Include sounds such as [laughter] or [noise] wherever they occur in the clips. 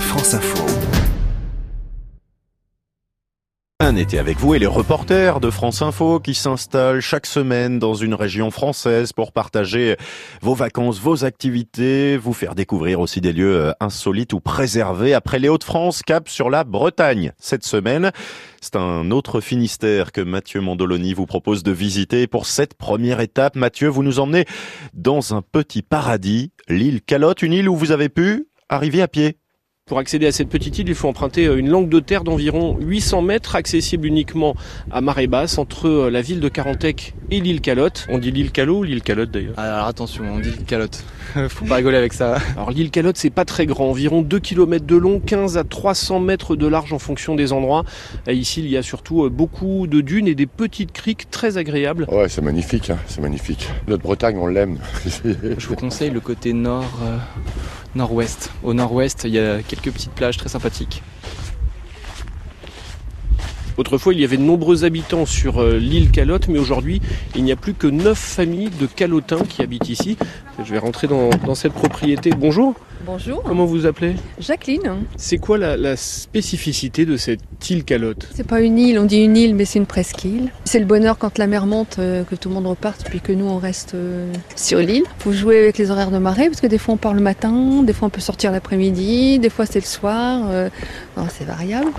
France Info. Un été avec vous et les reporters de France Info qui s'installent chaque semaine dans une région française pour partager vos vacances, vos activités, vous faire découvrir aussi des lieux euh, insolites ou préservés. Après les Hauts-de-France, cap sur la Bretagne. Cette semaine, c'est un autre Finistère que Mathieu Mandoloni vous propose de visiter. Pour cette première étape, Mathieu, vous nous emmenez dans un petit paradis, l'île Calotte, une île où vous avez pu arriver à pied. Pour accéder à cette petite île, il faut emprunter euh, une langue de terre d'environ 800 mètres, accessible uniquement à marée basse, entre euh, la ville de Carantec et l'île Calotte. On dit l'île Calot ou l'île Calotte d'ailleurs Alors attention, on dit calotte. [laughs] Faut pas rigoler avec ça. Alors l'île Calotte, c'est pas très grand, environ 2 km de long, 15 à 300 mètres de large en fonction des endroits. Et ici, il y a surtout euh, beaucoup de dunes et des petites criques très agréables. Ouais, c'est magnifique, hein, c'est magnifique. Notre Bretagne, on l'aime. [laughs] Je vous conseille le côté nord, euh, Au nord-ouest, il y a quelques petites plages très sympathiques. Autrefois, il y avait de nombreux habitants sur euh, l'île Calotte, mais aujourd'hui, il n'y a plus que 9 familles de calotins qui habitent ici. Je vais rentrer dans, dans cette propriété. Bonjour, Bonjour, comment vous appelez? Jacqueline. C'est quoi la, la spécificité de cette île Calotte? C'est pas une île, on dit une île, mais c'est une presqu'île. C'est le bonheur quand la mer monte, euh, que tout le monde reparte, puis que nous on reste euh, sur l'île. Faut jouer avec les horaires de marée, parce que des fois on part le matin, des fois on peut sortir l'après-midi, des fois c'est le soir. euh, c'est variable.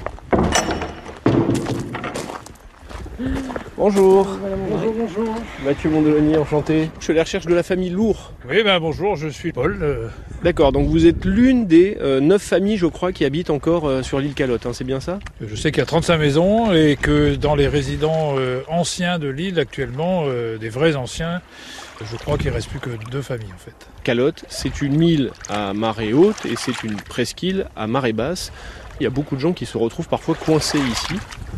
Bonjour. Bonjour, bonjour. Mathieu Mondoloni, enchanté. Je suis à la recherche de la famille Lourd. Oui, ben bonjour, je suis Paul. euh, D'accord, donc vous êtes l'une des euh, neuf familles, je crois, qui habitent encore euh, sur l'île Calotte, hein, c'est bien ça? Je sais qu'il y a 35 maisons et que dans les résidents euh, anciens de l'île actuellement, euh, des vrais anciens, je crois qu'il reste plus que deux familles en fait. Calotte, c'est une île à marée haute et c'est une presqu'île à marée basse. Il y a beaucoup de gens qui se retrouvent parfois coincés ici.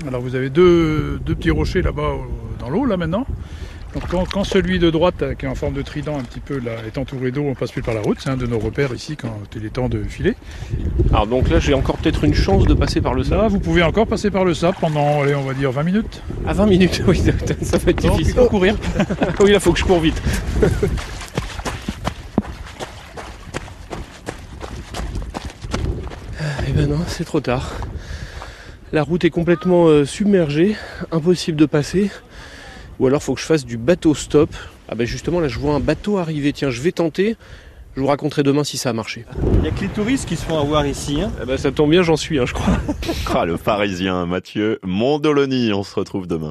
Alors vous avez deux, deux petits rochers là-bas au- dans l'eau là maintenant. Donc quand, quand celui de droite, euh, qui est en forme de trident un petit peu là, est entouré d'eau, on passe plus par la route. C'est un de nos repères ici quand il est temps de filer. Alors donc là, j'ai encore peut-être une chance de passer par le Là, sable. vous pouvez encore passer par le sable pendant, allez, on va dire 20 minutes. À 20 minutes, [laughs] oui, ça va être difficile. il faut courir. [laughs] oui, là, faut que je cours vite. [laughs] Eh ben non, c'est trop tard. La route est complètement euh, submergée, impossible de passer. Ou alors faut que je fasse du bateau stop. Ah ben justement là je vois un bateau arriver, tiens je vais tenter. Je vous raconterai demain si ça a marché. Il n'y a que les touristes qui se font avoir ici. Hein. Eh ben ça tombe bien, j'en suis, hein, je crois. [laughs] Ah, le parisien Mathieu Mondoloni. On se retrouve demain.